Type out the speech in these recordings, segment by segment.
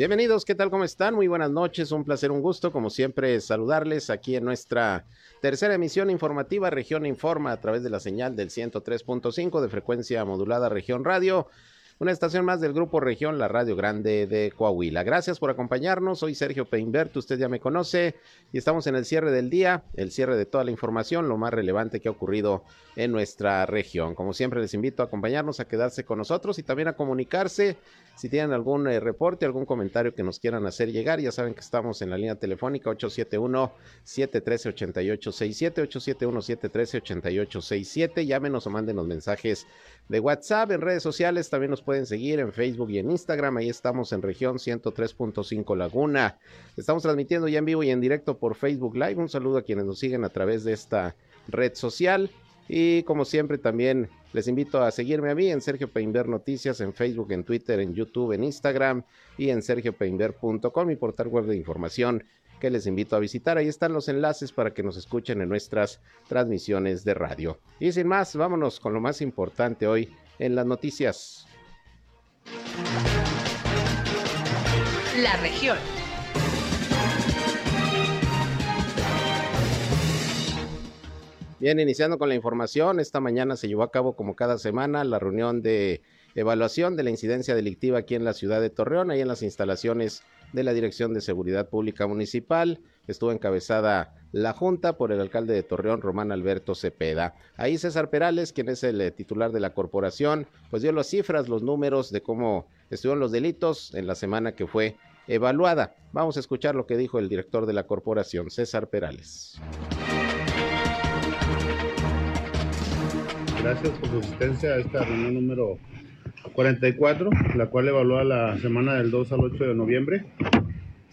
Bienvenidos, ¿qué tal? ¿Cómo están? Muy buenas noches, un placer, un gusto, como siempre, saludarles aquí en nuestra tercera emisión informativa Región Informa a través de la señal del 103.5 de frecuencia modulada Región Radio una estación más del Grupo Región, la Radio Grande de Coahuila. Gracias por acompañarnos. Soy Sergio Peinbert, usted ya me conoce y estamos en el cierre del día, el cierre de toda la información, lo más relevante que ha ocurrido en nuestra región. Como siempre, les invito a acompañarnos, a quedarse con nosotros y también a comunicarse. Si tienen algún eh, reporte, algún comentario que nos quieran hacer llegar, ya saben que estamos en la línea telefónica 871-713-8867, 871-713-8867. Llámenos o mándenos mensajes de WhatsApp, en redes sociales también nos pueden seguir en Facebook y en Instagram, ahí estamos en región 103.5 Laguna. Estamos transmitiendo ya en vivo y en directo por Facebook Live. Un saludo a quienes nos siguen a través de esta red social. Y como siempre también les invito a seguirme a mí en Sergio Peinber Noticias, en Facebook, en Twitter, en YouTube, en Instagram y en sergiopeinber.com, mi portal web de información que les invito a visitar. Ahí están los enlaces para que nos escuchen en nuestras transmisiones de radio. Y sin más, vámonos con lo más importante hoy en las noticias. La región. Bien, iniciando con la información, esta mañana se llevó a cabo como cada semana la reunión de evaluación de la incidencia delictiva aquí en la ciudad de Torreón, ahí en las instalaciones de la Dirección de Seguridad Pública Municipal. Estuvo encabezada la Junta por el alcalde de Torreón, Román Alberto Cepeda. Ahí César Perales, quien es el eh, titular de la corporación, pues dio las cifras, los números de cómo estuvieron los delitos en la semana que fue evaluada. Vamos a escuchar lo que dijo el director de la corporación, César Perales. Gracias por su asistencia a esta reunión número 44, la cual evalúa la semana del 2 al 8 de noviembre.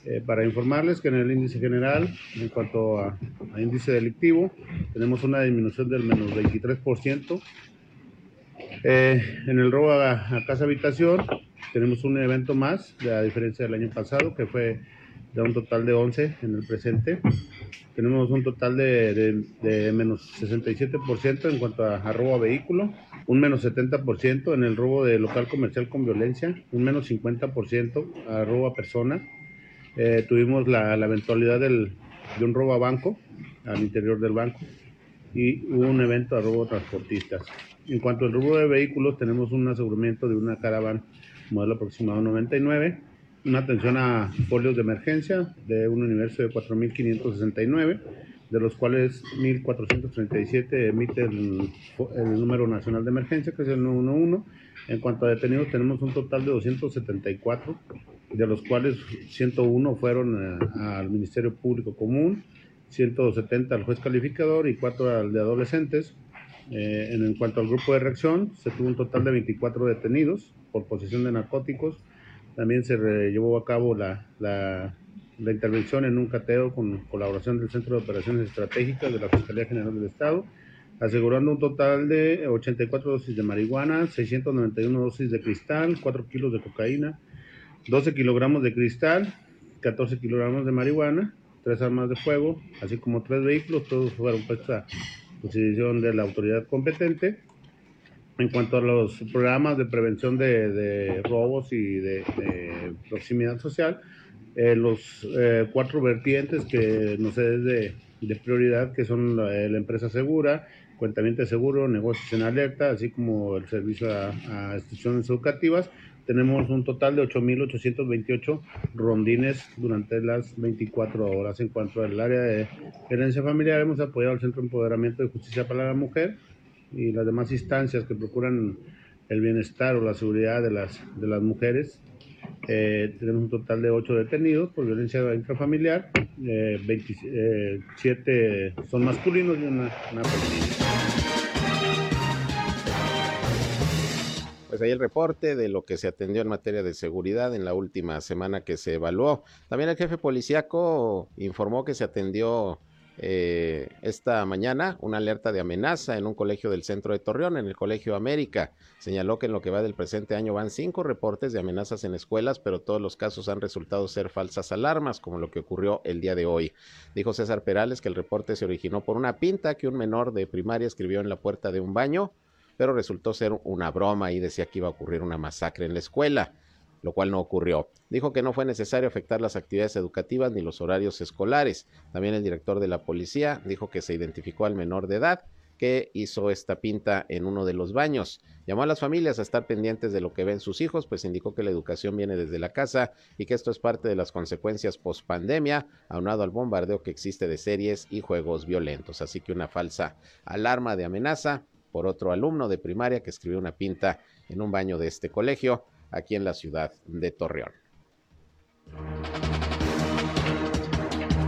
Eh, para informarles que en el índice general, en cuanto a, índice delictivo, tenemos una disminución del menos 23%. Eh, en el robo a, casa habitación, tenemos un evento más, a diferencia del año pasado, que fue de un total de 11 en el presente. Tenemos un total de, de, menos 67% en cuanto a, robo a vehículo, un menos 70% en el robo de local comercial con violencia, un menos 50% a robo a persona. Eh, tuvimos la, la eventualidad del, de un robo a banco, al interior del banco, y un evento a robo a transportistas. En cuanto al robo de vehículos, tenemos un aseguramiento de una caravana modelo aproximado 99 una atención a folios de emergencia de un universo de 4.569, de los cuales 1.437 emite el, número nacional de emergencia, que es el 911. En cuanto a detenidos, tenemos un total de 274, de los cuales 101 fueron eh, al Ministerio Público Común, 170 al juez calificador y 4 al de adolescentes. Eh, en, cuanto al grupo de reacción, se tuvo un total de 24 detenidos por posesión de narcóticos, también se llevó a cabo la, la, intervención en un cateo con colaboración del Centro de Operaciones Estratégicas de la Fiscalía General del Estado, asegurando un total de 84 dosis de marihuana, 691 dosis de cristal, 4 kilos de cocaína, 12 kilogramos de cristal, 14 kilogramos de marihuana, 3 armas de fuego, así como 3 vehículos, todos fueron puestos a disposición de la autoridad competente en cuanto a los programas de prevención de, robos y de, proximidad social, eh, los eh, cuatro vertientes que nos es de, prioridad, que son la, empresa segura, cuentamiento seguro, negocios en alerta, así como el servicio a, instituciones educativas, tenemos un total de 8.828 rondines durante las 24 horas. En cuanto al área de gerencia familiar, hemos apoyado al Centro de Empoderamiento de Justicia para la Mujer, y las demás instancias que procuran el bienestar o la seguridad de las, de las mujeres. Eh, tenemos un total de 8 detenidos por violencia intrafamiliar, 27 eh, son masculinos y una, una Pues ahí el reporte de lo que se atendió en materia de seguridad en la última semana que se evaluó. También el jefe policíaco informó que se atendió eh, esta mañana una alerta de amenaza en un colegio del centro de Torreón, en el Colegio América. Señaló que en lo que va del presente año van cinco reportes de amenazas en escuelas, pero todos los casos han resultado ser falsas alarmas, como lo que ocurrió el día de hoy. Dijo César Perales que el reporte se originó por una pinta que un menor de primaria escribió en la puerta de un baño, pero resultó ser una broma y decía que iba a ocurrir una masacre en la escuela lo cual no ocurrió. Dijo que no fue necesario afectar las actividades educativas ni los horarios escolares. También el director de la policía dijo que se identificó al menor de edad que hizo esta pinta en uno de los baños. Llamó a las familias a estar pendientes de lo que ven sus hijos, pues indicó que la educación viene desde la casa y que esto es parte de las consecuencias post-pandemia, aunado al bombardeo que existe de series y juegos violentos. Así que una falsa alarma de amenaza por otro alumno de primaria que escribió una pinta en un baño de este colegio aquí en la ciudad de Torreón.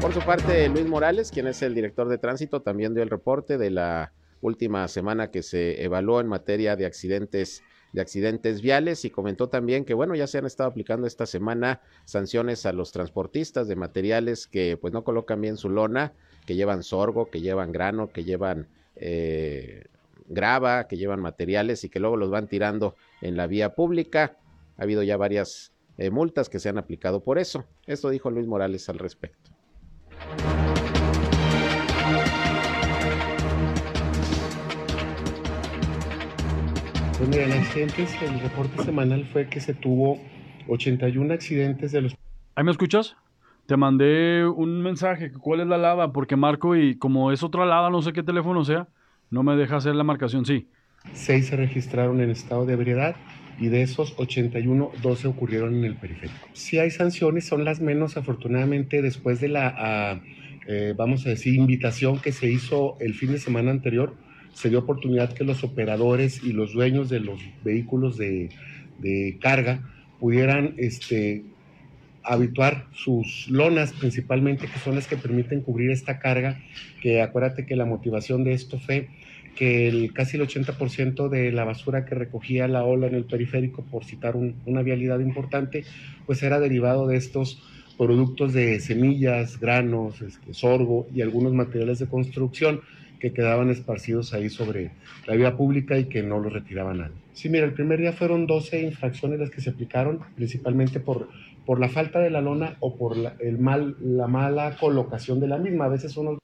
Por su parte, Luis Morales, quien es el director de tránsito, también dio el reporte de la última semana que se evaluó en materia de accidentes de accidentes viales y comentó también que bueno ya se han estado aplicando esta semana sanciones a los transportistas de materiales que pues no colocan bien su lona que llevan sorgo que llevan grano que llevan eh, grava que llevan materiales y que luego los van tirando en la vía pública ha habido ya varias eh, multas que se han aplicado por eso. Esto dijo Luis Morales al respecto. Pues mira, en accidentes, el reporte semanal fue que se tuvo 81 accidentes de los... ¿Ahí me escuchas? Te mandé un mensaje, ¿cuál es la lava? Porque marco y como es otra lava, no sé qué teléfono sea, no me deja hacer la marcación, sí. Seis se registraron en estado de ebriedad y de esos 81, 12 ocurrieron en el periférico. Si hay sanciones, son las menos afortunadamente después de la, ah, eh, vamos a decir, invitación que se hizo el fin de semana anterior, se dio oportunidad que los operadores y los dueños de los vehículos de, carga pudieran este, habituar sus lonas principalmente, que son las que permiten cubrir esta carga, que acuérdate que la motivación de esto fue que el, casi el 80% de la basura que recogía la ola en el periférico, por citar una vialidad importante, pues era derivado de estos productos de semillas, granos, este, sorgo y algunos materiales de construcción que quedaban esparcidos ahí sobre la vía pública y que no los retiraba nadie. Sí, mira, el primer día fueron 12 infracciones las que se aplicaron, principalmente por, por la falta de la lona o por el mal, la mala colocación de la misma. A veces unos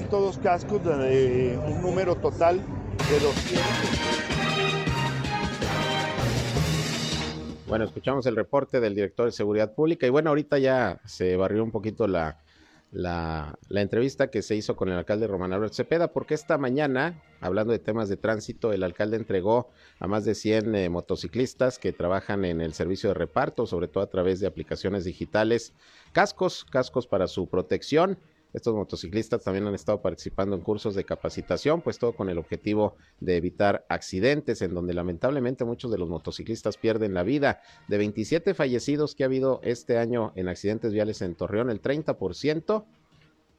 dos cascos de un número total de 200. Bueno, escuchamos el reporte del director de Seguridad Pública y bueno, ahorita ya se barrió un poquito la, la, entrevista que se hizo con el alcalde Román Albert Cepeda, porque esta mañana, hablando de temas de tránsito, el alcalde entregó a más de 100 eh, motociclistas que trabajan en el servicio de reparto, sobre todo a través de aplicaciones digitales, cascos, cascos para su protección estos motociclistas también han estado participando en cursos de capacitación, pues todo con el objetivo de evitar accidentes, en donde lamentablemente muchos de los motociclistas pierden la vida. De 27 fallecidos que ha habido este año en accidentes viales en Torreón, el 30%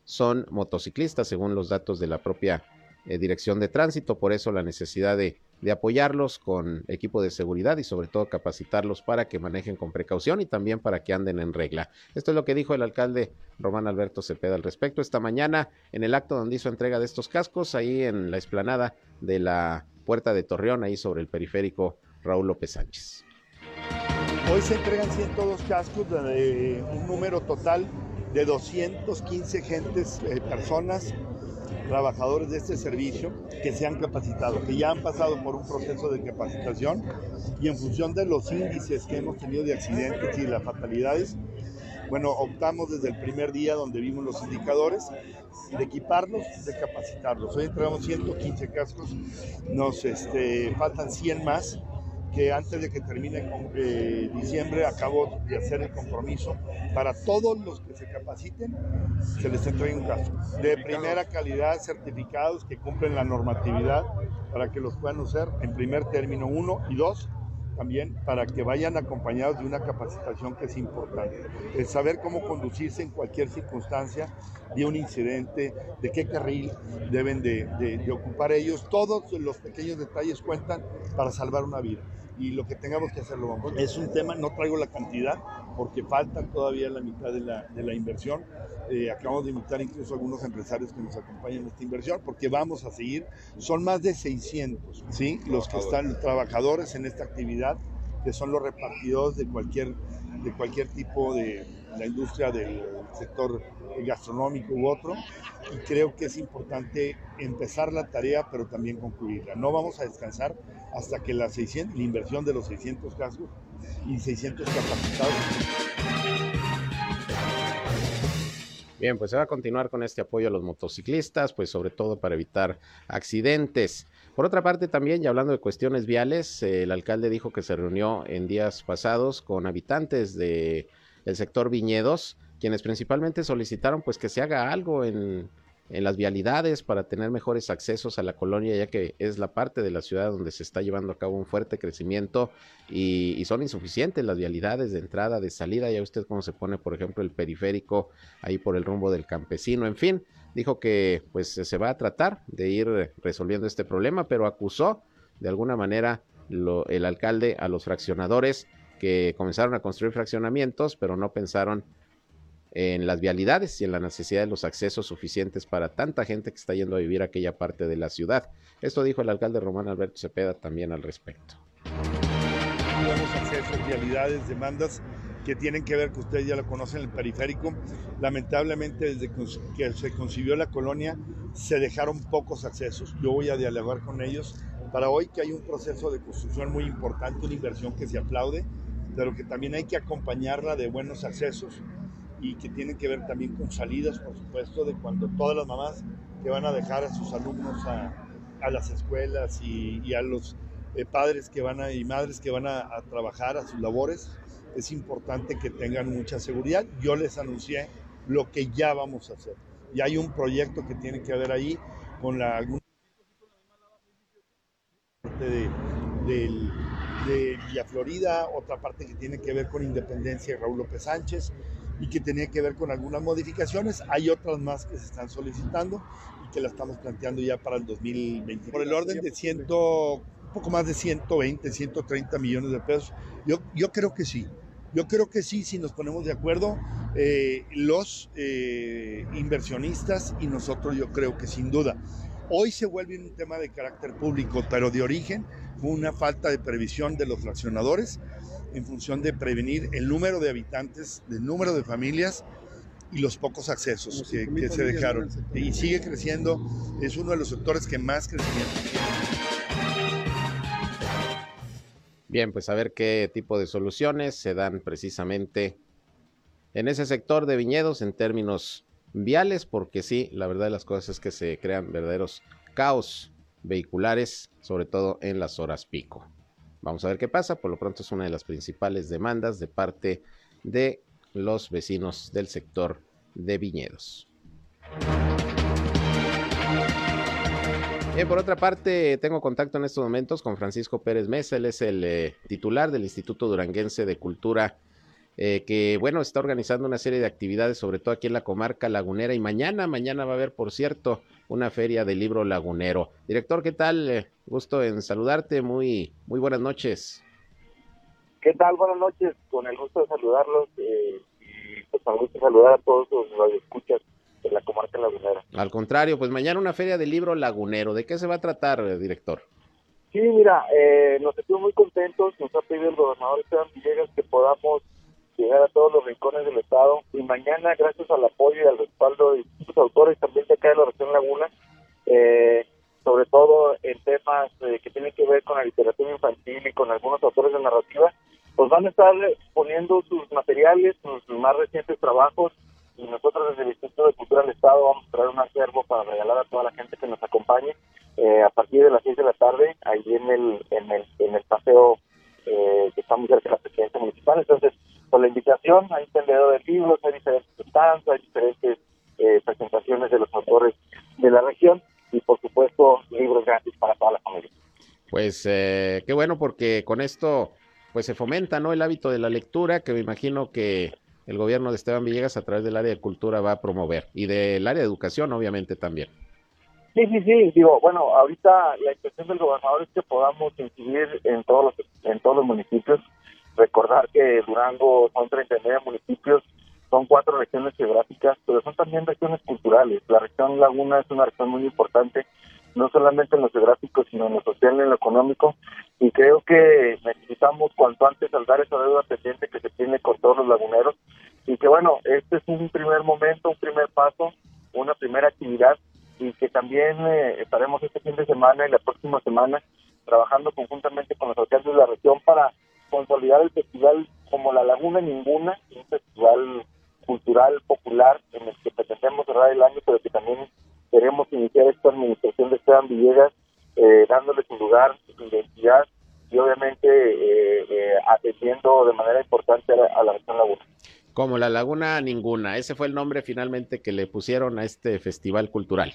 son motociclistas, según los datos de la propia eh, Dirección de Tránsito. Por eso la necesidad de de apoyarlos con equipo de seguridad y sobre todo capacitarlos para que manejen con precaución y también para que anden en regla. Esto es lo que dijo el alcalde Román Alberto Cepeda al respecto esta mañana en el acto donde hizo entrega de estos cascos ahí en la explanada de la Puerta de Torreón, ahí sobre el periférico Raúl López Sánchez. Hoy se entregan 102 cascos de un número total de 215 gentes, eh, personas trabajadores de este servicio que se han capacitado, que ya han pasado por un proceso de capacitación y en función de los índices que hemos tenido de accidentes y las fatalidades, bueno, optamos desde el primer día donde vimos los indicadores de equiparlos, de capacitarlos. Hoy entregamos 115 cascos, nos este, faltan 100 más que antes de que termine eh, diciembre acabo de hacer el compromiso para todos los que se capaciten se les entregue un caso. De primera calidad certificados que cumplen la normatividad para que los puedan usar en primer término uno y dos también para que vayan acompañados de una capacitación que es importante. El saber cómo conducirse en cualquier circunstancia de un incidente, de qué carril deben de ocupar ellos, todos los pequeños detalles cuentan para salvar una vida y lo que tengamos que hacerlo vamos. Es un tema, no traigo la cantidad porque falta todavía la mitad de la, de la inversión. Eh, acabamos de invitar incluso a algunos empresarios que nos acompañan en esta inversión porque vamos a seguir. Son más de 600, ¿sí? Los que están trabajadores en esta actividad, que son los repartidores de cualquier, de cualquier tipo de la industria del sector gastronómico u otro. Y creo que es importante empezar la tarea, pero también concluirla. No vamos a descansar hasta que la, 600, la inversión de los 600 cascos y 600 capacitados. Bien, pues se va a continuar con este apoyo a los motociclistas, pues sobre todo para evitar accidentes. Por otra parte, también, ya hablando de cuestiones viales, el alcalde dijo que se reunió en días pasados con habitantes del el sector viñedos, quienes principalmente solicitaron pues que se haga algo en, en las vialidades para tener mejores accesos a la colonia, ya que es la parte de la ciudad donde se está llevando a cabo un fuerte crecimiento y, son insuficientes las vialidades de entrada, de salida. Ya usted cómo se pone, por ejemplo, el periférico ahí por el rumbo del campesino. En fin, dijo que pues se va a tratar de ir resolviendo este problema, pero acusó de alguna manera el alcalde a los fraccionadores que comenzaron a construir fraccionamientos, pero no pensaron en las vialidades y en la necesidad de los accesos suficientes para tanta gente que está yendo a vivir a aquella parte de la ciudad. Esto dijo el alcalde Román Alberto Cepeda también al respecto. Tenemos accesos, vialidades, demandas que tienen que ver, que ustedes ya lo conocen, el periférico. Lamentablemente, desde que se concibió la colonia, se dejaron pocos accesos. Yo voy a dialogar con ellos para hoy que hay un proceso de construcción muy importante, una inversión que se aplaude, pero que también hay que acompañarla de buenos accesos y que tienen que ver también con salidas, por supuesto, de cuando todas las mamás que van a dejar a sus alumnos a, a las escuelas y, y a los eh, padres que van a, y madres que van a, a, trabajar a sus labores, es importante que tengan mucha seguridad. Yo les anuncié lo que ya vamos a hacer. Y hay un proyecto que tiene que ver ahí con la de, de, de Villa Florida, otra parte que tiene que ver con Independencia y Raúl López Sánchez, y que tenía que ver con algunas modificaciones. Hay otras más que se están solicitando y que la estamos planteando ya para el 2020. Por el orden de ciento, un poco más de 120, 130 millones de pesos. Yo, yo creo que sí. Yo creo que sí, si nos ponemos de acuerdo, eh, los eh, inversionistas y nosotros, yo creo que sin duda. Hoy se vuelve un tema de carácter público, pero de origen una falta de previsión de los fraccionadores en función de prevenir el número de habitantes, el número de familias y los pocos accesos que, que se dejaron. Y sigue creciendo, es uno de los sectores que más crecimiento tiene. Bien, pues a ver qué tipo de soluciones se dan precisamente en ese sector de viñedos en términos viales, porque sí, la verdad de las cosas es que se crean verdaderos caos vehiculares, sobre todo en las horas pico. Vamos a ver qué pasa. Por lo pronto es una de las principales demandas de parte de los vecinos del sector de viñedos. Bien, por otra parte, tengo contacto en estos momentos con Francisco Pérez Mesa, él es el eh, titular del Instituto Duranguense de Cultura, eh, que bueno, está organizando una serie de actividades, sobre todo aquí en la comarca lagunera, y mañana, mañana va a haber, por cierto, una feria del libro lagunero. Director, ¿qué tal? Eh, gusto en saludarte, muy, muy buenas noches. ¿Qué tal? Buenas noches, con el gusto de saludarlos eh, y pues me gusta saludar a todos los escuchas de la comarca lagunera. Al contrario, pues mañana una feria del libro lagunero. ¿De qué se va a tratar, eh, director? Sí, mira, eh, nos sentimos muy contentos, nos ha pedido el gobernador Esteban Villegas que podamos llegar a todos los rincones del estado y mañana gracias al apoyo y al respaldo de distintos autores también de acá de la región Laguna eh, sobre todo en temas eh, que tienen que ver con la literatura infantil y con algunos autores de narrativa, pues van a estar poniendo sus materiales, sus más recientes trabajos, y nosotros desde el Instituto de Cultura del Estado vamos a traer un acervo para regalar a toda la gente que nos acompañe eh, a partir de las 6 de la tarde, ahí en el, en el, en el paseo eh, que estamos cerca de la presidencia municipal. Entonces, con la invitación, hay vendedor de libros, hay diferentes estancias, hay diferentes eh, presentaciones de los autores de la región y por supuesto libros gratis para toda la familia. Pues eh, qué bueno porque con esto pues se fomenta no el hábito de la lectura que me imagino que el gobierno de Esteban Villegas a través del área de cultura va a promover y del área de educación obviamente también. Sí, sí, sí, digo, bueno, ahorita la intención del gobernador es que podamos incidir en todos los, en todos los municipios. Recordar que Durango son 39 municipios, son cuatro regiones geográficas, pero son también regiones culturales. La región Laguna es una región muy importante, no solamente en lo geográfico, sino en lo social y en lo económico. Y creo que necesitamos cuanto antes saldar esa deuda pendiente que se tiene con todos los laguneros. Y que bueno, este es un primer momento, un primer paso, una primera actividad y que también eh, estaremos este fin de semana y la próxima semana trabajando conjuntamente con los alcaldes de la región para consolidar el festival como la Laguna Ninguna, un festival cultural popular en el que pretendemos cerrar el año, pero que también queremos iniciar esta administración de Esteban Villegas, eh, dándole su lugar, su identidad y obviamente eh, eh, atendiendo de manera importante a la, a la región Laguna. Como la Laguna Ninguna, ese fue el nombre finalmente que le pusieron a este festival cultural.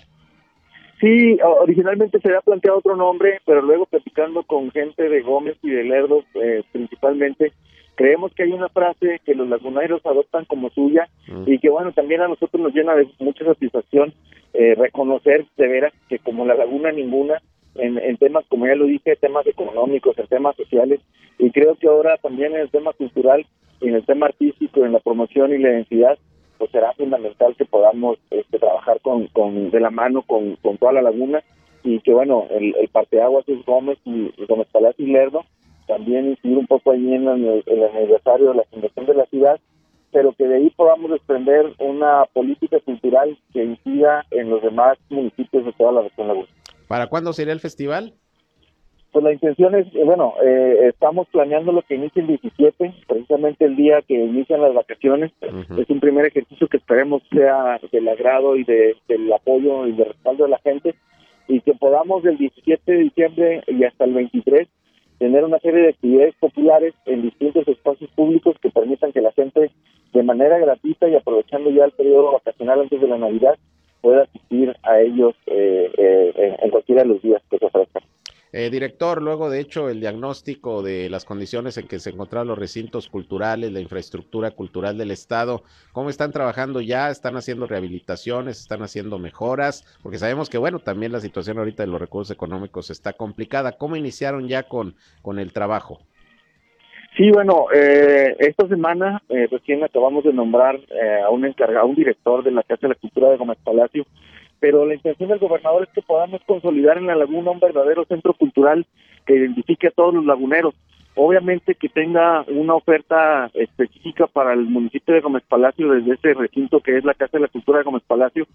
Sí, originalmente se había planteado otro nombre, pero luego platicando con gente de Gómez y de Lerdo eh, principalmente, creemos que hay una frase que los laguneros adoptan como suya Mm. y que bueno, también a nosotros nos llena de mucha satisfacción eh, reconocer de veras que como la laguna ninguna, en, en temas, como ya lo dije, temas económicos, en temas sociales, y creo que ahora también en el tema cultural, en el tema artístico, en la promoción y la identidad, pues será fundamental que podamos este, trabajar con, con de la mano con, con toda la laguna y que bueno, el, el parteaguas es Gómez y, y Gómez Palacio y Lerdo, también incidir un poco ahí en el, el aniversario de la fundación de la ciudad, pero que de ahí podamos desprender una política cultural que incida en los demás municipios de toda la región Laguna. ¿Para cuándo sería el festival? Pues la intención es, eh, bueno, eh, estamos planeando lo que inicia el 17, precisamente el día que inician las vacaciones. Es un primer ejercicio que esperemos sea del agrado y de, del apoyo y del respaldo de la gente y que podamos del 17 de diciembre y hasta el 23 tener una serie de actividades populares en distintos espacios públicos que permitan que la gente de manera gratuita y aprovechando ya el periodo vacacional antes de la Navidad pueda asistir a ellos eh, eh, en cualquiera de los días que se ofrezcan. Eh, director, luego de hecho el diagnóstico de las condiciones en que se encontraban los recintos culturales, la infraestructura cultural del Estado, ¿cómo están trabajando ya? ¿Están haciendo rehabilitaciones? ¿Están haciendo mejoras? Porque sabemos que, bueno, también la situación ahorita de los recursos económicos está complicada. ¿Cómo iniciaron ya con, con el trabajo? Sí, bueno, eh, esta semana eh, recién acabamos de nombrar eh, a un encargado, un director de la Casa de la Cultura de Gómez Palacio, pero la intención del gobernador es que podamos consolidar en la laguna un verdadero centro cultural que identifique a todos los laguneros. Obviamente que tenga una oferta específica para el municipio de Gómez Palacio desde ese recinto que es la Casa de la Cultura de Gómez Palacio,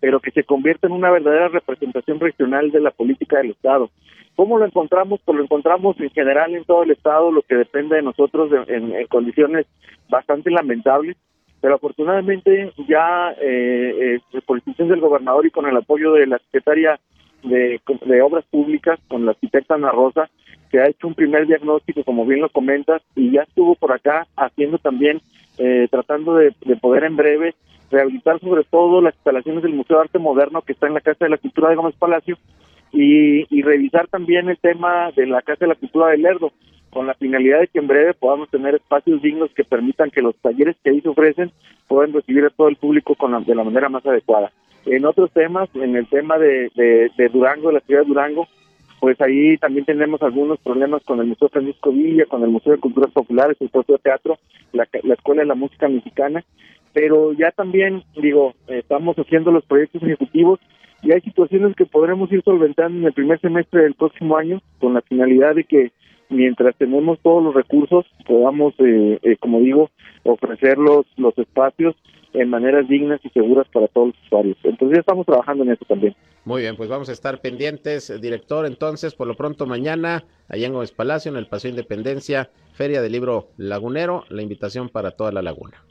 pero que se convierta en una verdadera representación regional de la política del Estado. ¿Cómo lo encontramos? Pues lo encontramos en general en todo el Estado, lo que depende de nosotros en, en condiciones bastante lamentables, pero afortunadamente ya eh, eh, por decisión del gobernador y con el apoyo de la secretaria de, Obras Públicas, con la arquitecta Ana Rosa, que ha hecho un primer diagnóstico, como bien lo comentas, y ya estuvo por acá haciendo también, eh, tratando de, de poder en breve rehabilitar sobre todo las instalaciones del Museo de Arte Moderno que está en la Casa de la Cultura de Gómez Palacio y, y revisar también el tema de la Casa de la Cultura de Lerdo, con la finalidad de que en breve podamos tener espacios dignos que permitan que los talleres que ahí se ofrecen puedan recibir a todo el público con la- de la manera más adecuada. En otros temas, en el tema de, de, de Durango, de la ciudad de Durango, pues ahí también tenemos algunos problemas con el Museo Francisco Villa, con el Museo de Culturas Populares, el propio teatro, la, la Escuela de la Música Mexicana, pero ya también, digo, estamos haciendo los proyectos ejecutivos y hay situaciones que podremos ir solventando en el primer semestre del próximo año con la finalidad de que mientras tenemos todos los recursos podamos, eh, eh, como digo, ofrecer los, los espacios en maneras dignas y seguras para todos los usuarios. Entonces ya estamos trabajando en eso también. Muy bien, pues vamos a estar pendientes, director. Entonces, por lo pronto, mañana, allá en Gómez Palacio, en el Paseo Independencia, Feria del Libro Lagunero, la invitación para toda la laguna.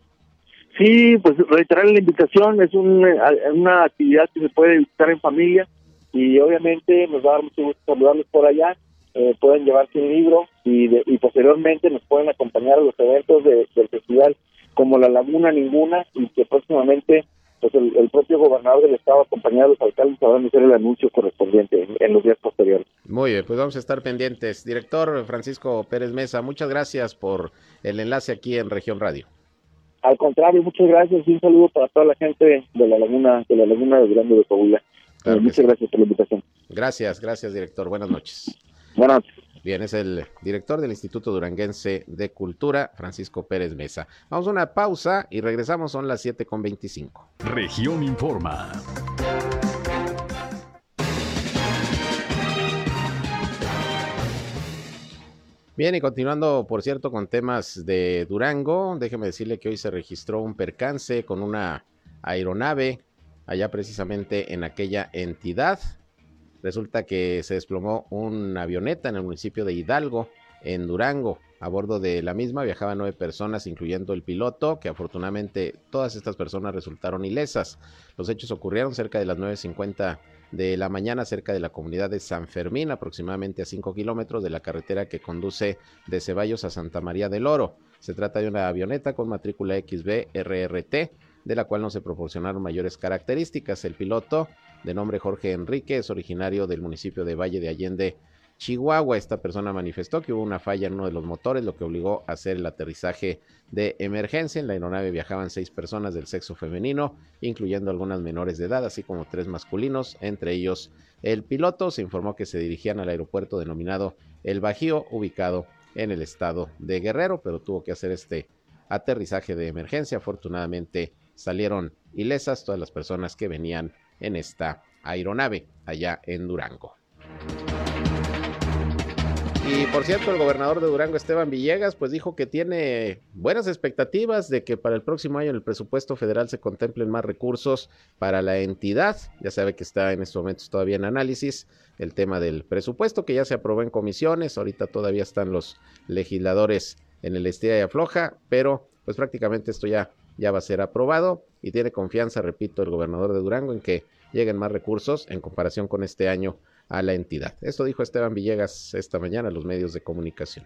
Sí, pues reiterar la invitación, es un, eh, una actividad que se puede visitar en familia y obviamente nos va a dar mucho gusto saludarlos por allá. Eh, pueden llevarse un libro y, de- y posteriormente nos pueden acompañar a los eventos de- del festival como La Laguna Ninguna y que próximamente pues el, el propio gobernador del estado acompañado de los alcaldes sabrán hacer el anuncio correspondiente en, en los días posteriores. Muy bien, pues vamos a estar pendientes. Director Francisco Pérez Mesa, muchas gracias por el enlace aquí en Región Radio. Al contrario, muchas gracias y un saludo para toda la gente de la laguna de la laguna de Durango de Coahuila. Eh, muchas gracias por la invitación. Gracias, gracias, director. Buenas noches. Buenas. Bien, es el director del Instituto Duranguense de Cultura, Francisco Pérez Mesa. Vamos a una pausa y regresamos, son las 7 con 25. Región Informa. Bien, y continuando, por cierto, con temas de Durango, déjeme decirle que hoy se registró un percance con una aeronave allá precisamente en aquella entidad. Resulta que se desplomó una avioneta en el municipio de Hidalgo, en Durango. A bordo de la misma viajaban nueve personas, incluyendo el piloto, que afortunadamente todas estas personas resultaron ilesas. Los hechos ocurrieron cerca de las 9.50 de la mañana cerca de la comunidad de San Fermín, aproximadamente a 5 kilómetros de la carretera que conduce de Ceballos a Santa María del Oro. Se trata de una avioneta con matrícula XB RRT, de la cual no se proporcionaron mayores características. El piloto, de nombre Jorge Enrique, es originario del municipio de Valle de Allende, Chihuahua. Esta persona manifestó que hubo una falla en uno de los motores, lo que obligó a hacer el aterrizaje de emergencia. En la aeronave viajaban seis personas del sexo femenino, incluyendo algunas menores de edad, así como tres masculinos, entre ellos el piloto. Se informó que se dirigían al aeropuerto denominado El Bajío, ubicado en el estado de Guerrero, pero tuvo que hacer este aterrizaje de emergencia. Afortunadamente salieron ilesas todas las personas que venían en esta aeronave allá en Durango. Y por cierto, el gobernador de Durango, Esteban Villegas, pues dijo que tiene buenas expectativas de que para el próximo año en el presupuesto federal se contemplen más recursos para la entidad. Ya sabe que está en estos momentos todavía en análisis el tema del presupuesto que ya se aprobó en comisiones. Ahorita todavía están los legisladores en el estira y afloja, pero pues prácticamente esto ya, ya va a ser aprobado y tiene confianza, repito, el gobernador de Durango en que lleguen más recursos en comparación con este año a la entidad. Esto dijo Esteban Villegas esta mañana a los medios de comunicación.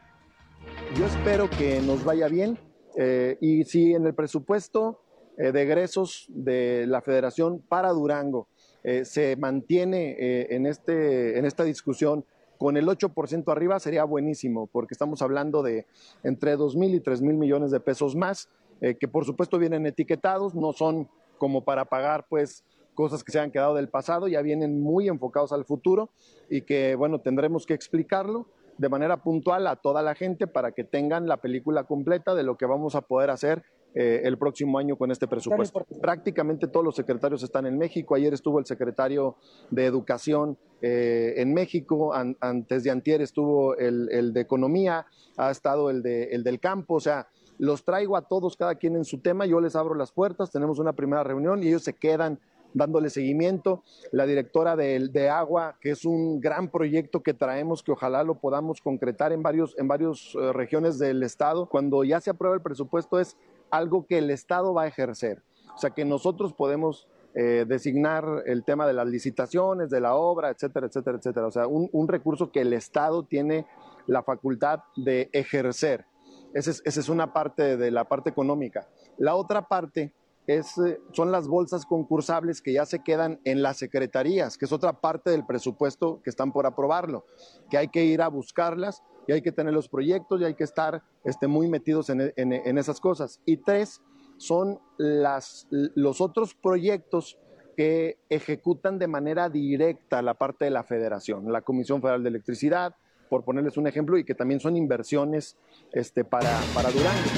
Yo espero que nos vaya bien eh, y si en el presupuesto eh, de egresos de la federación para Durango eh, se mantiene en, este, en esta discusión con el 8% arriba sería buenísimo, porque estamos hablando de entre 2 mil y 3 mil millones de pesos más, que por supuesto vienen etiquetados, no son como para pagar pues cosas que se han quedado del pasado, ya vienen muy enfocados al futuro y que, bueno, tendremos que explicarlo de manera puntual a toda la gente para que tengan la película completa de lo que vamos a poder hacer eh, el próximo año con este presupuesto. Prácticamente todos los secretarios están en México. Ayer estuvo el secretario de Educación eh, en México, antes de antier estuvo el, de Economía, ha estado el, de, el del campo, o sea, los traigo a todos, cada quien en su tema, yo les abro las puertas, tenemos una primera reunión y ellos se quedan dándole seguimiento, la directora de, agua, que es un gran proyecto que traemos, que ojalá lo podamos concretar en varios, en varios eh, regiones del estado. Cuando ya se aprueba el presupuesto es algo que el estado va a ejercer, o sea que nosotros podemos eh, designar el tema de las licitaciones, de la obra, etcétera, etcétera, etcétera. O sea, un, recurso que el Estado tiene la facultad de ejercer. Esa es, es una parte de la parte económica. La otra parte eh, son las bolsas concursables que ya se quedan en las secretarías, que es otra parte del presupuesto que están por aprobarlo, que hay que ir a buscarlas y hay que tener los proyectos y hay que estar este, muy metidos en, esas cosas. Y tres, son las, los otros proyectos que ejecutan de manera directa la parte de la federación, la Comisión Federal de Electricidad, por ponerles un ejemplo, y que también son inversiones este, para, para Durango.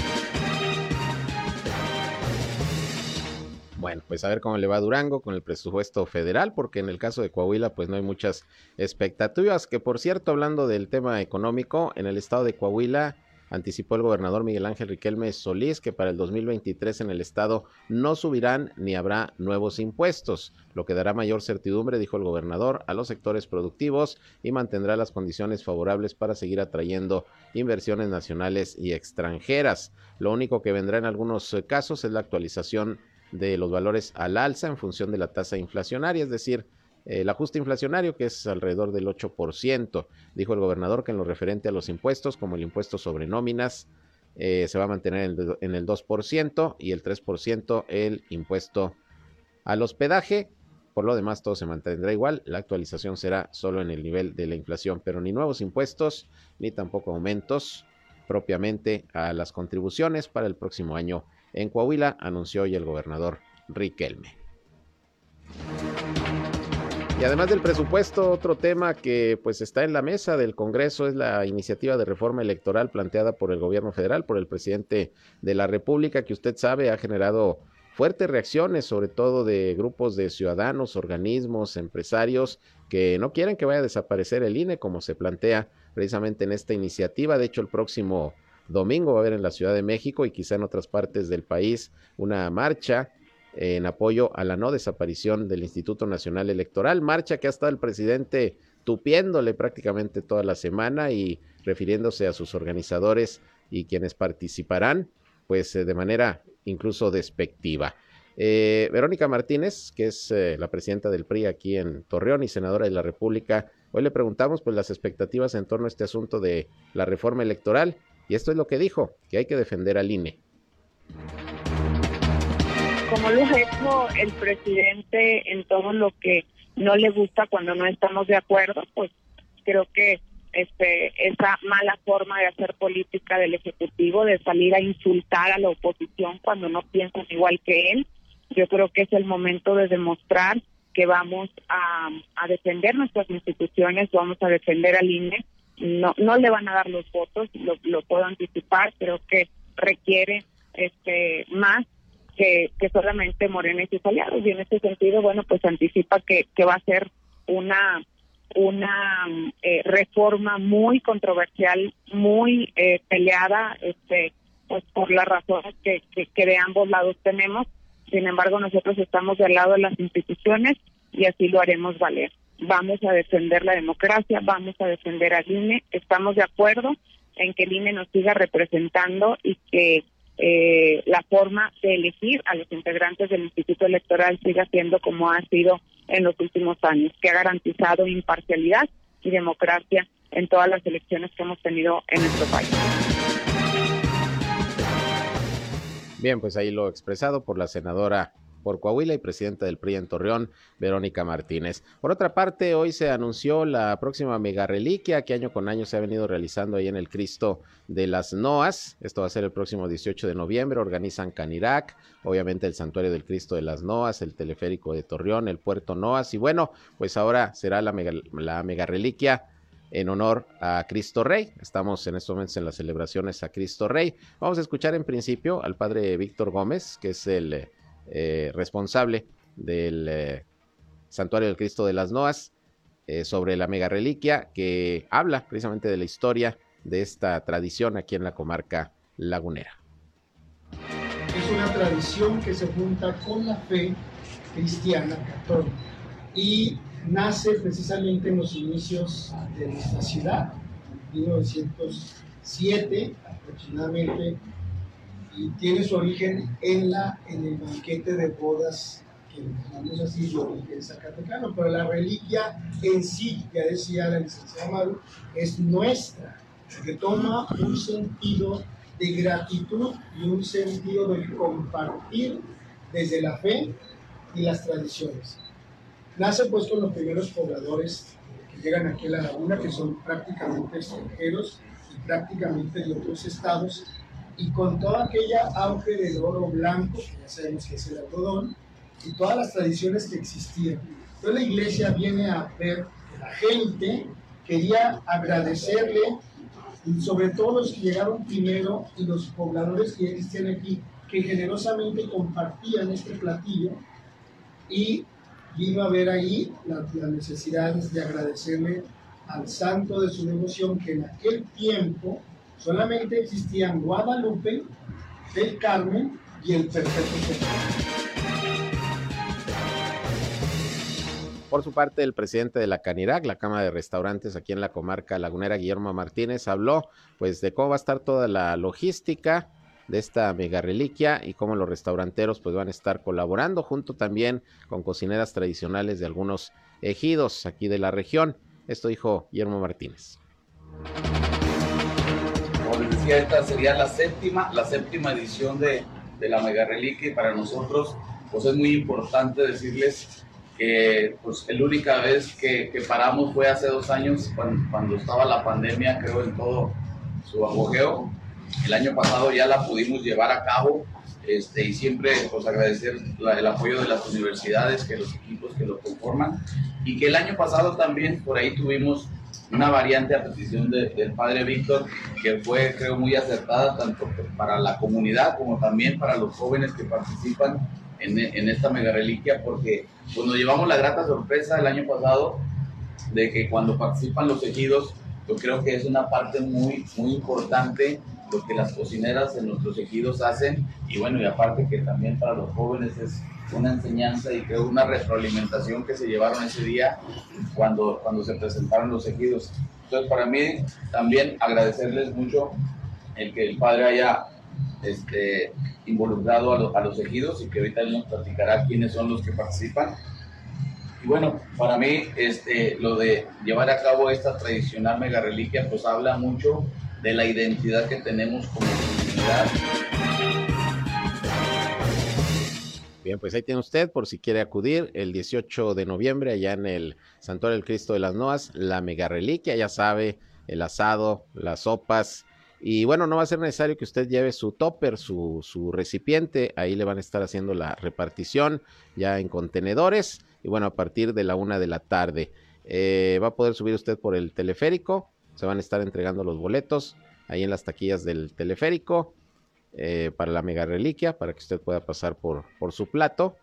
Bueno, pues a ver cómo le va a Durango con el presupuesto federal, porque en el caso de Coahuila, pues no hay muchas expectativas. Que por cierto, hablando del tema económico, en el estado de Coahuila anticipó el gobernador Miguel Ángel Riquelme Solís que para el 2023 en el estado no subirán ni habrá nuevos impuestos, lo que dará mayor certidumbre, dijo el gobernador, a los sectores productivos y mantendrá las condiciones favorables para seguir atrayendo inversiones nacionales y extranjeras. Lo único que vendrá en algunos casos es la actualización de los valores al alza en función de la tasa inflacionaria, es decir, el ajuste inflacionario, que es alrededor del 8%. Dijo el gobernador que en lo referente a los impuestos, como el impuesto sobre nóminas, eh, se va a mantener en el 2% y el 3% el impuesto al hospedaje. Por lo demás, todo se mantendrá igual. La actualización será solo en el nivel de la inflación, pero ni nuevos impuestos ni tampoco aumentos propiamente a las contribuciones para el próximo año en Coahuila, anunció hoy el gobernador Riquelme. Y además del presupuesto, otro tema que pues está en la mesa del Congreso es la iniciativa de reforma electoral planteada por el gobierno federal, por el presidente de la República, que usted sabe ha generado fuertes reacciones, sobre todo de grupos de ciudadanos, organismos, empresarios que no quieren que vaya a desaparecer el INE como se plantea precisamente en esta iniciativa. De hecho, el próximo domingo va a haber en la Ciudad de México y quizá en otras partes del país una marcha en apoyo a la no desaparición del Instituto Nacional Electoral, marcha que ha estado el presidente tupiéndole prácticamente toda la semana y refiriéndose a sus organizadores y quienes participarán, pues eh, de manera incluso despectiva. Eh, Verónica Martínez, que es eh, la presidenta del PRI aquí en Torreón y senadora de la República, hoy le preguntamos pues las expectativas en torno a este asunto de la reforma electoral y esto es lo que dijo, que hay que defender al INE como lo ha hecho el presidente en todo lo que no le gusta cuando no estamos de acuerdo, pues creo que este esa mala forma de hacer política del ejecutivo de salir a insultar a la oposición cuando no piensan igual que él, yo creo que es el momento de demostrar que vamos a, defender nuestras instituciones, vamos a defender al INE, no no le van a dar los votos, lo, lo puedo anticipar, creo que requiere este más que, solamente Morena y sus aliados. Y en ese sentido, bueno, pues anticipa que, va a ser una una eh, reforma muy controversial, muy eh, peleada, este, pues por las razones que, que, de ambos lados tenemos. Sin embargo, nosotros estamos del lado de las instituciones y así lo haremos valer. Vamos a defender la democracia, vamos a defender al INE, estamos de acuerdo en que el INE nos siga representando y que eh, la forma de elegir a los integrantes del Instituto Electoral siga siendo como ha sido en los últimos años, que ha garantizado imparcialidad y democracia en todas las elecciones que hemos tenido en nuestro país. Bien, pues ahí lo expresado por la senadora por Coahuila y presidenta del PRI en Torreón, Verónica Martínez. Por otra parte, hoy se anunció la próxima mega reliquia que año con año se ha venido realizando ahí en el Cristo de las Noas. Esto va a ser el próximo 18 de noviembre. Organizan Canirac, obviamente el Santuario del Cristo de las Noas, el Teleférico de Torreón, el Puerto Noas. Y bueno, pues ahora será la mega, la mega reliquia en honor a Cristo Rey. Estamos en estos momentos en las celebraciones a Cristo Rey. Vamos a escuchar en principio al padre Víctor Gómez, que es el eh, responsable del eh, Santuario del Cristo de las Noas, eh, sobre la mega reliquia que habla precisamente de la historia de esta tradición aquí en la comarca lagunera. Es una tradición que se junta con la fe cristiana católica y nace precisamente en los inicios de nuestra ciudad, 1907 aproximadamente tiene su origen en, la, en el banquete de bodas que llamamos así de origen zacatecano, pero la reliquia en sí, ya decía la licenciada Maru, es nuestra, que toma un sentido de gratitud y un sentido de compartir desde la fe y las tradiciones. Nace pues con los primeros pobladores que llegan aquí a la laguna, que son prácticamente extranjeros y prácticamente de otros estados, y con toda aquella auge del oro blanco, que ya sabemos que es el algodón, y todas las tradiciones que existían. Entonces la iglesia viene a ver que la gente quería agradecerle, y sobre todo los que llegaron primero y los pobladores que existían aquí, que generosamente compartían este platillo, y vino a ver ahí las la necesidades de agradecerle al santo de su devoción que en aquel tiempo Solamente existían Guadalupe, el Carmen y el Perfecto Por su parte, el presidente de la Canirac, la Cámara de Restaurantes aquí en la comarca lagunera, Guillermo Martínez, habló pues de cómo va a estar toda la logística de esta mega reliquia y cómo los restauranteros pues van a estar colaborando junto también con cocineras tradicionales de algunos ejidos aquí de la región. Esto dijo Guillermo Martínez decía, esta sería la séptima, la séptima edición de, de la Mega Reliquia y para nosotros pues es muy importante decirles que pues la única vez que, que, paramos fue hace dos años cuando, cuando, estaba la pandemia, creo, en todo su apogeo. El año pasado ya la pudimos llevar a cabo este, y siempre pues, agradecer el apoyo de las universidades, que los equipos que lo conforman, y que el año pasado también por ahí tuvimos una variante a petición del padre Víctor, que fue creo muy acertada tanto para la comunidad como también para los jóvenes que participan en, esta mega reliquia, porque pues, llevamos la grata sorpresa el año pasado de que cuando participan los ejidos, yo creo que es una parte muy, muy importante lo que las cocineras en nuestros ejidos hacen y bueno, y aparte que también para los jóvenes es una enseñanza y creo una retroalimentación que se llevaron ese día cuando, cuando se presentaron los ejidos. Entonces para mí también agradecerles mucho el que el padre haya este, involucrado a, a los ejidos y que ahorita él nos platicará quiénes son los que participan. Y bueno, para mí este, lo de llevar a cabo esta tradicional mega reliquia pues habla mucho de la identidad que tenemos como comunidad. Bien, pues ahí tiene usted, por si quiere acudir, el 18 de noviembre, allá en el Santuario del Cristo de las Noas, la mega reliquia, ya sabe, el asado, las sopas. Y bueno, no va a ser necesario que usted lleve su topper, su, su recipiente, ahí le van a estar haciendo la repartición ya en contenedores. Y bueno, a partir de la una de la tarde, eh, va a poder subir usted por el teleférico, se van a estar entregando los boletos ahí en las taquillas del teleférico eh, para la mega reliquia, para que usted pueda pasar por, por su plato.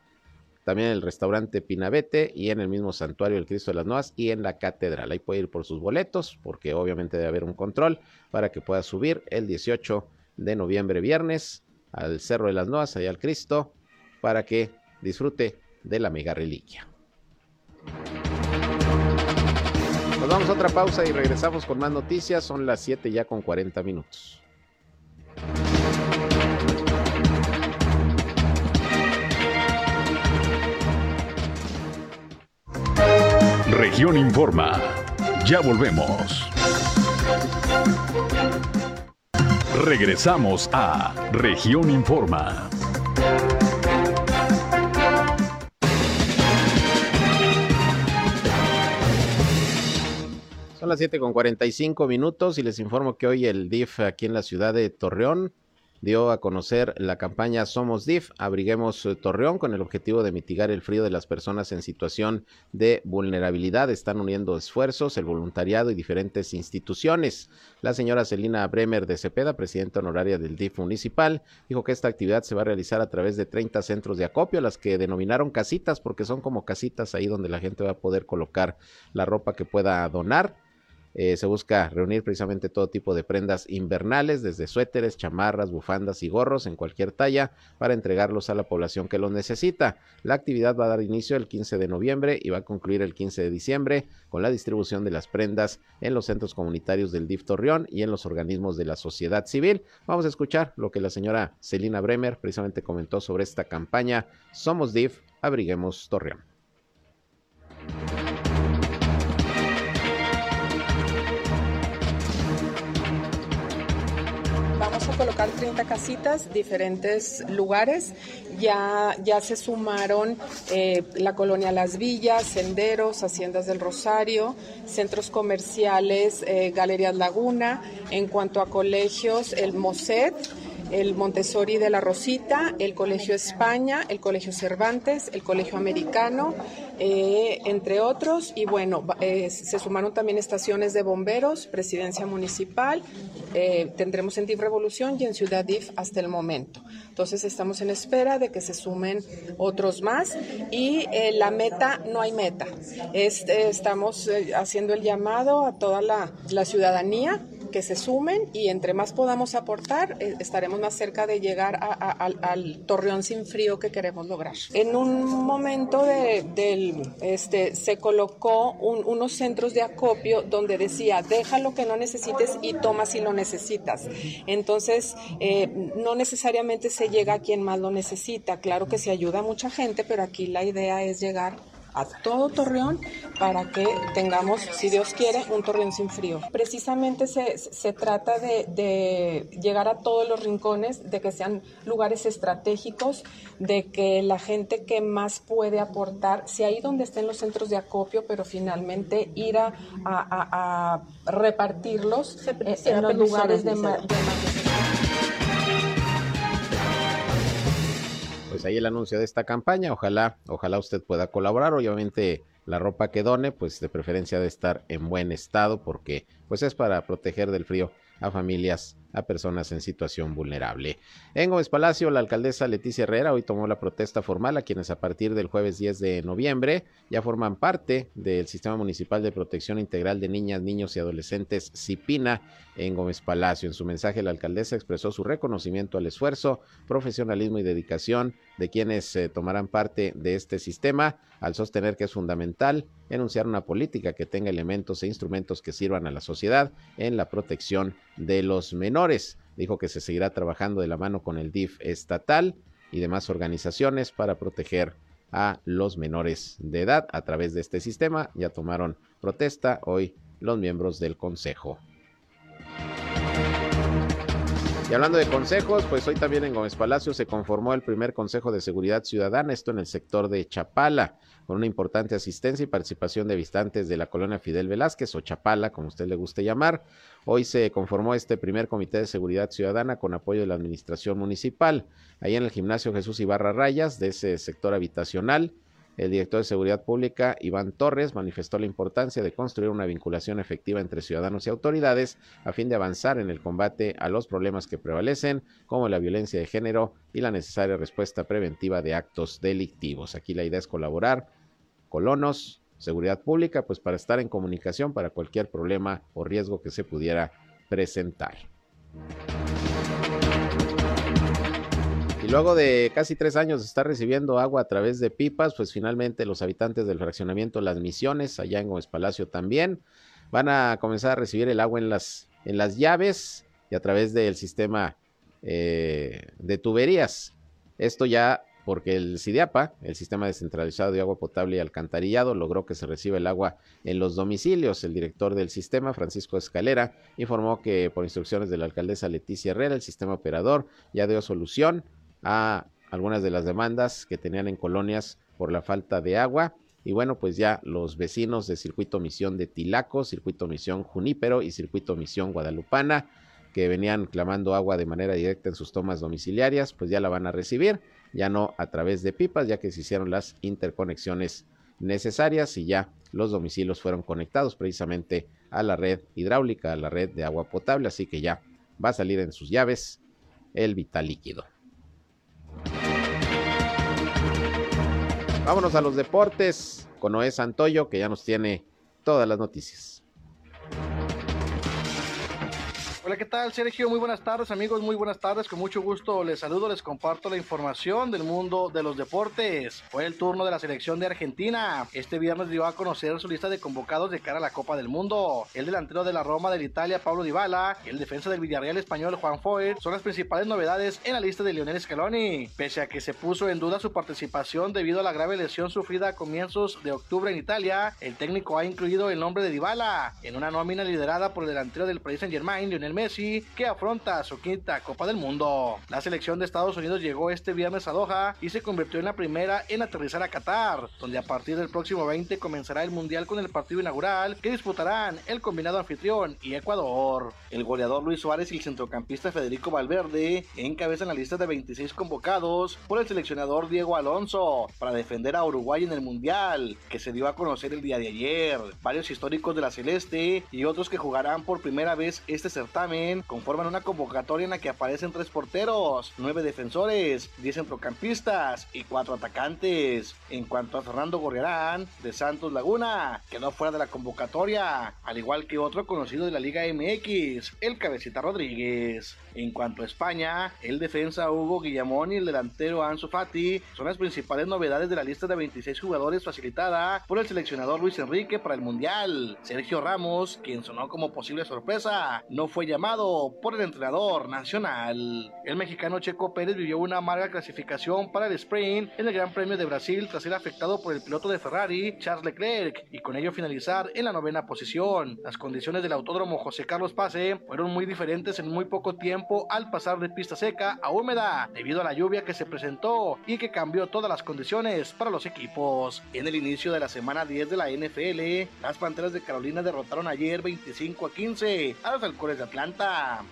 También en el restaurante Pinabete y en el mismo santuario del Cristo de las Noas y en la catedral. Ahí puede ir por sus boletos, porque obviamente debe haber un control para que pueda subir el 18 de noviembre, viernes, al Cerro de las Noas, allá al Cristo, para que disfrute de la mega reliquia. Nos vamos a otra pausa y regresamos con más noticias. Son las 7 ya con 40 minutos. Región Informa. Ya volvemos. Regresamos a Región Informa. Las 7 con 45 minutos y les informo que hoy el DIF aquí en la ciudad de Torreón dio a conocer la campaña Somos DIF, abriguemos eh, Torreón con el objetivo de mitigar el frío de las personas en situación de vulnerabilidad. Están uniendo esfuerzos el voluntariado y diferentes instituciones. La señora Celina Bremer de Cepeda, presidenta honoraria del DIF municipal, dijo que esta actividad se va a realizar a través de 30 centros de acopio, las que denominaron casitas porque son como casitas ahí donde la gente va a poder colocar la ropa que pueda donar. Eh, se busca reunir precisamente todo tipo de prendas invernales, desde suéteres, chamarras, bufandas y gorros en cualquier talla, para entregarlos a la población que los necesita. La actividad va a dar inicio el 15 de noviembre y va a concluir el 15 de diciembre con la distribución de las prendas en los centros comunitarios del DIF Torreón y en los organismos de la sociedad civil. Vamos a escuchar lo que la señora Celina Bremer precisamente comentó sobre esta campaña Somos DIF, abriguemos Torreón. Colocar 30 casitas, diferentes lugares. Ya, ya se sumaron eh, la colonia Las Villas, senderos, haciendas del Rosario, centros comerciales, eh, Galerías Laguna. En cuanto a colegios, el MOSET el Montessori de la Rosita, el Colegio España, el Colegio Cervantes, el Colegio Americano, eh, entre otros. Y bueno, eh, se sumaron también estaciones de bomberos, presidencia municipal, eh, tendremos en DIF Revolución y en Ciudad DIF hasta el momento. Entonces estamos en espera de que se sumen otros más y la meta, no hay meta. estamos haciendo el llamado a toda la ciudadanía que se sumen y entre más podamos aportar, eh, estaremos más cerca de llegar al torreón sin frío que queremos lograr. En un momento de, del, este, se colocó unos centros de acopio donde decía, deja lo que no necesites y toma si lo necesitas. Entonces, eh, no necesariamente se llega a quien más lo necesita. Claro que se ayuda a mucha gente, pero aquí la idea es llegar a todo Torreón para que tengamos, si Dios quiere, un Torreón sin frío. Precisamente se, se trata de, de, llegar a todos los rincones, de que sean lugares estratégicos, de que la gente que más puede aportar sea ahí donde estén los centros de acopio, pero finalmente ir a, a, repartirlos en los lugares de, de más pues ahí el anuncio de esta campaña. Ojalá, ojalá usted pueda colaborar. Obviamente la ropa que done, pues de preferencia de estar en buen estado porque pues es para proteger del frío a familias a personas en situación vulnerable. En Gómez Palacio, la alcaldesa Leticia Herrera hoy tomó la protesta formal a quienes a partir del jueves 10 de noviembre ya forman parte del Sistema Municipal de Protección Integral de Niñas, Niños y Adolescentes CIPINA en Gómez Palacio. En su mensaje, la alcaldesa expresó su reconocimiento al esfuerzo, profesionalismo y dedicación de quienes eh, tomarán parte de este sistema, al sostener que es fundamental enunciar una política que tenga elementos e instrumentos que sirvan a la sociedad en la protección de los menores. Dijo que se seguirá trabajando de la mano con el DIF estatal y demás organizaciones para proteger a los menores de edad a través de este sistema. Ya tomaron protesta hoy los miembros del Consejo. Y hablando de consejos, pues hoy también en Gómez Palacio se conformó el primer Consejo de Seguridad Ciudadana, esto en el sector de Chapala, con una importante asistencia y participación de visitantes de la colonia Fidel Velázquez o Chapala, como usted le guste llamar. Hoy se conformó este primer Comité de Seguridad Ciudadana con apoyo de la Administración Municipal, ahí en el gimnasio Jesús Ibarra Rayas, de ese sector habitacional. El director de Seguridad Pública, Iván Torres, manifestó la importancia de construir una vinculación efectiva entre ciudadanos y autoridades a fin de avanzar en el combate a los problemas que prevalecen, como la violencia de género y la necesaria respuesta preventiva de actos delictivos. Aquí la idea es colaborar, colonos, seguridad pública, pues para estar en comunicación para cualquier problema o riesgo que se pudiera presentar. Luego de casi tres años de estar recibiendo agua a través de pipas, pues finalmente los habitantes del fraccionamiento Las Misiones, allá en Gómez Palacio también, van a comenzar a recibir el agua en las, en las llaves y a través del sistema eh, de tuberías. Esto ya porque el CIDIAPA, el Sistema Descentralizado de Agua Potable y Alcantarillado, logró que se reciba el agua en los domicilios. El director del sistema, Francisco Escalera, informó que por instrucciones de la alcaldesa Leticia Herrera, el sistema operador ya dio solución a algunas de las demandas que tenían en colonias por la falta de agua. Y bueno, pues ya los vecinos de Circuito Misión de Tilaco, Circuito Misión Junípero y Circuito Misión Guadalupana, que venían clamando agua de manera directa en sus tomas domiciliarias, pues ya la van a recibir, ya no a través de pipas, ya que se hicieron las interconexiones necesarias y ya los domicilios fueron conectados precisamente a la red hidráulica, a la red de agua potable, así que ya va a salir en sus llaves el vital líquido. Vámonos a los deportes con Noé Santoyo, que ya nos tiene todas las noticias. Hola, ¿qué tal, Sergio? Muy buenas tardes, amigos. Muy buenas tardes. Con mucho gusto les saludo, les comparto la información del mundo de los deportes. Fue el turno de la selección de Argentina. Este viernes dio a conocer su lista de convocados de cara a la Copa del Mundo. El delantero de la Roma de Italia, Pablo Dybala, y el defensa del Villarreal español, Juan Foyt, son las principales novedades en la lista de Lionel Scaloni. Pese a que se puso en duda su participación debido a la grave lesión sufrida a comienzos de octubre en Italia, el técnico ha incluido el nombre de Dybala en una nómina liderada por el delantero del Paris Saint-Germain, Lionel Messi, que afronta su quinta Copa del Mundo. La selección de Estados Unidos llegó este viernes a Doha y se convirtió en la primera en aterrizar a Qatar, donde a partir del próximo 20 comenzará el Mundial con el partido inaugural que disputarán el combinado anfitrión y Ecuador. El goleador Luis Suárez y el centrocampista Federico Valverde encabezan la lista de 26 convocados por el seleccionador Diego Alonso para defender a Uruguay en el Mundial, que se dio a conocer el día de ayer. Varios históricos de la Celeste y otros que jugarán por primera vez este certamen conforman una convocatoria en la que aparecen tres porteros, nueve defensores, diez centrocampistas y cuatro atacantes. En cuanto a Fernando Gorriarán, de Santos Laguna, quedó fuera de la convocatoria, al igual que otro conocido de la Liga MX, el Cabecita Rodríguez. En cuanto a España, el defensa Hugo Guillamón y el delantero Ansu Fati son las principales novedades de la lista de 26 jugadores facilitada por el seleccionador Luis Enrique para el Mundial. Sergio Ramos, quien sonó como posible sorpresa, no fue llamado por el entrenador nacional. El mexicano Checo Pérez vivió una amarga clasificación para el sprint en el Gran Premio de Brasil tras ser afectado por el piloto de Ferrari, Charles Leclerc, y con ello finalizar en la novena posición. Las condiciones del autódromo José Carlos Pase fueron muy diferentes en muy poco tiempo al pasar de pista seca a húmeda debido a la lluvia que se presentó y que cambió todas las condiciones para los equipos. En el inicio de la semana 10 de la NFL, las Panteras de Carolina derrotaron ayer 25 a 15 a los Halcones de Atlanta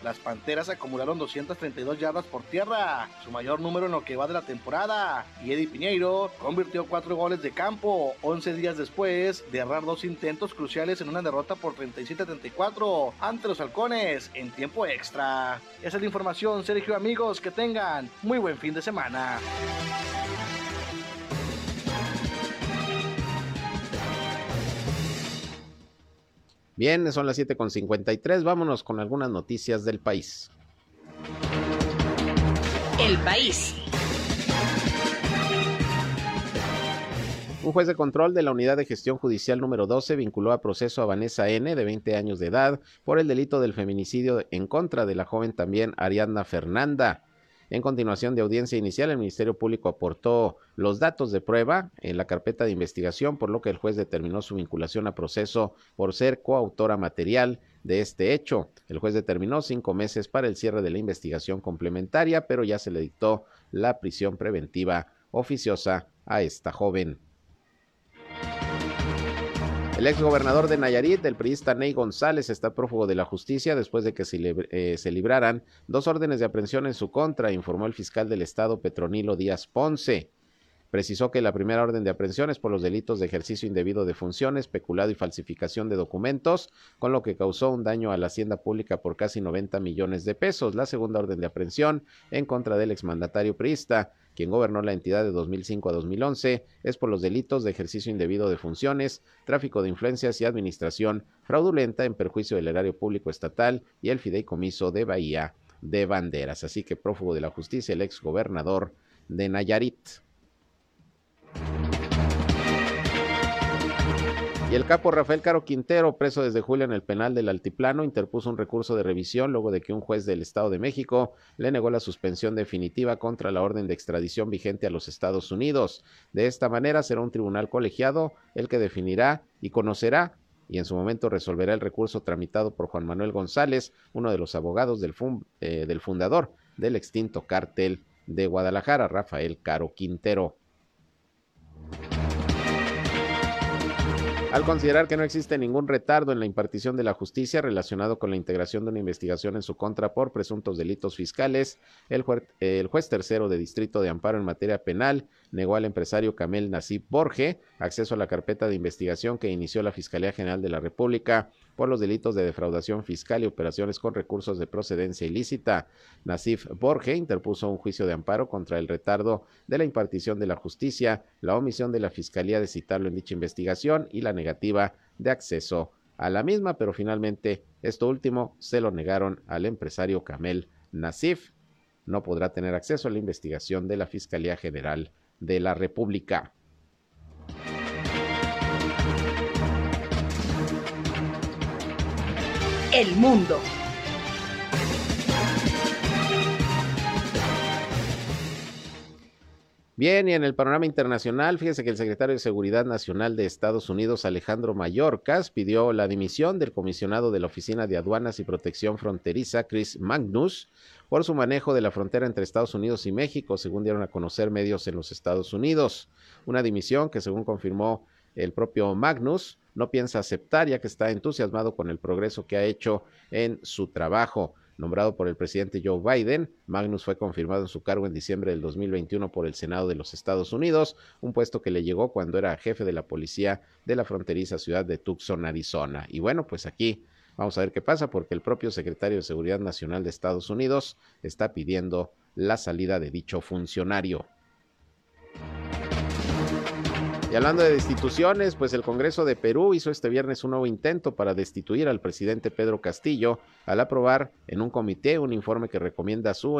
Las Panteras acumularon 232 yardas por tierra, su mayor número en lo que va de la temporada. Y Eddie Piñeiro convirtió cuatro goles de campo 11 días después de errar dos intentos cruciales en una derrota por 37-34 ante los halcones en tiempo extra. Esa es la información, Sergio amigos, que tengan muy buen fin de semana. Bien, son las 7.53. Vámonos con algunas noticias del país. El país. Un juez de control de la Unidad de Gestión Judicial número 12 vinculó a proceso a Vanessa N., de 20 años de edad, por el delito del feminicidio en contra de la joven también Ariadna Fernanda. En continuación de audiencia inicial, el Ministerio Público aportó los datos de prueba en la carpeta de investigación, por lo que el juez determinó su vinculación a proceso por ser coautora material de este hecho. El juez determinó cinco meses para el cierre de la investigación complementaria, pero ya se le dictó la prisión preventiva oficiosa a esta joven. El ex gobernador de Nayarit, el priista Ney González, está prófugo de la justicia después de que se, eh, se, libraran dos órdenes de aprehensión en su contra, informó el fiscal del estado Petronilo Díaz Ponce. Precisó que la primera orden de aprehensión es por los delitos de ejercicio indebido de funciones, peculado y falsificación de documentos, con lo que causó un daño a la hacienda pública por casi 90 millones de pesos. La segunda orden de aprehensión en contra del exmandatario priista, quien gobernó la entidad de 2005 a 2011, es por los delitos de ejercicio indebido de funciones, tráfico de influencias y administración fraudulenta en perjuicio del erario público estatal y el fideicomiso de Bahía de Banderas. Así que prófugo de la justicia, el ex gobernador de Nayarit. Y el capo Rafael Caro Quintero, preso desde julio en el penal del Altiplano, interpuso un recurso de revisión luego de que un juez del Estado de México le negó la suspensión definitiva contra la orden de extradición vigente a los Estados Unidos. De esta manera será un tribunal colegiado el que definirá y conocerá y en su momento resolverá el recurso tramitado por Juan Manuel González, uno de los abogados del, eh, fundador del extinto cártel de Guadalajara, Rafael Caro Quintero. Al considerar que no existe ningún retardo en la impartición de la justicia relacionado con la integración de una investigación en su contra por presuntos delitos fiscales, el, juez tercero de Distrito de Amparo en materia penal negó al empresario Camel Nasib Borge acceso a la carpeta de investigación que inició la Fiscalía General de la República por los delitos de defraudación fiscal y operaciones con recursos de procedencia ilícita. Nasif Borge interpuso un juicio de amparo contra el retardo de la impartición de la justicia, la omisión de la Fiscalía de citarlo en dicha investigación y la negativa de acceso a la misma, pero finalmente esto último se lo negaron al empresario Kamel Nasif. No podrá tener acceso a la investigación de la Fiscalía General de la República. El mundo. Bien, y en el panorama internacional, fíjese que el secretario de Seguridad Nacional de Estados Unidos, Alejandro Mayorkas, pidió la dimisión del comisionado de la Oficina de Aduanas y Protección Fronteriza, Chris Magnus, por su manejo de la frontera entre Estados Unidos y México, según dieron a conocer medios en los Estados Unidos. Una dimisión que, según confirmó el propio Magnus, no piensa aceptar ya que está entusiasmado con el progreso que ha hecho en su trabajo. Nombrado por el presidente Joe Biden, Magnus fue confirmado en su cargo en diciembre del 2021 por el Senado de los Estados Unidos, un puesto que le llegó cuando era jefe de la policía de la fronteriza ciudad de Tucson, Arizona. Y bueno, pues aquí vamos a ver qué pasa porque el propio secretario de Seguridad Nacional de Estados Unidos está pidiendo la salida de dicho funcionario. Y hablando de destituciones, pues el Congreso de Perú hizo este viernes un nuevo intento para destituir al presidente Pedro Castillo al aprobar en un comité un informe que recomienda su,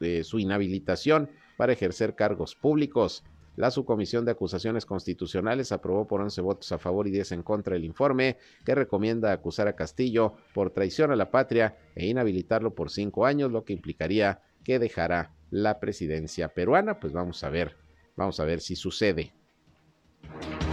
eh, su inhabilitación para ejercer cargos públicos. La subcomisión de acusaciones constitucionales aprobó por 11 votos a favor y 10 en contra el informe que recomienda acusar a Castillo por traición a la patria e inhabilitarlo por cinco años, lo que implicaría que dejará la presidencia peruana. Pues vamos a ver, vamos a ver si sucede. Thank you.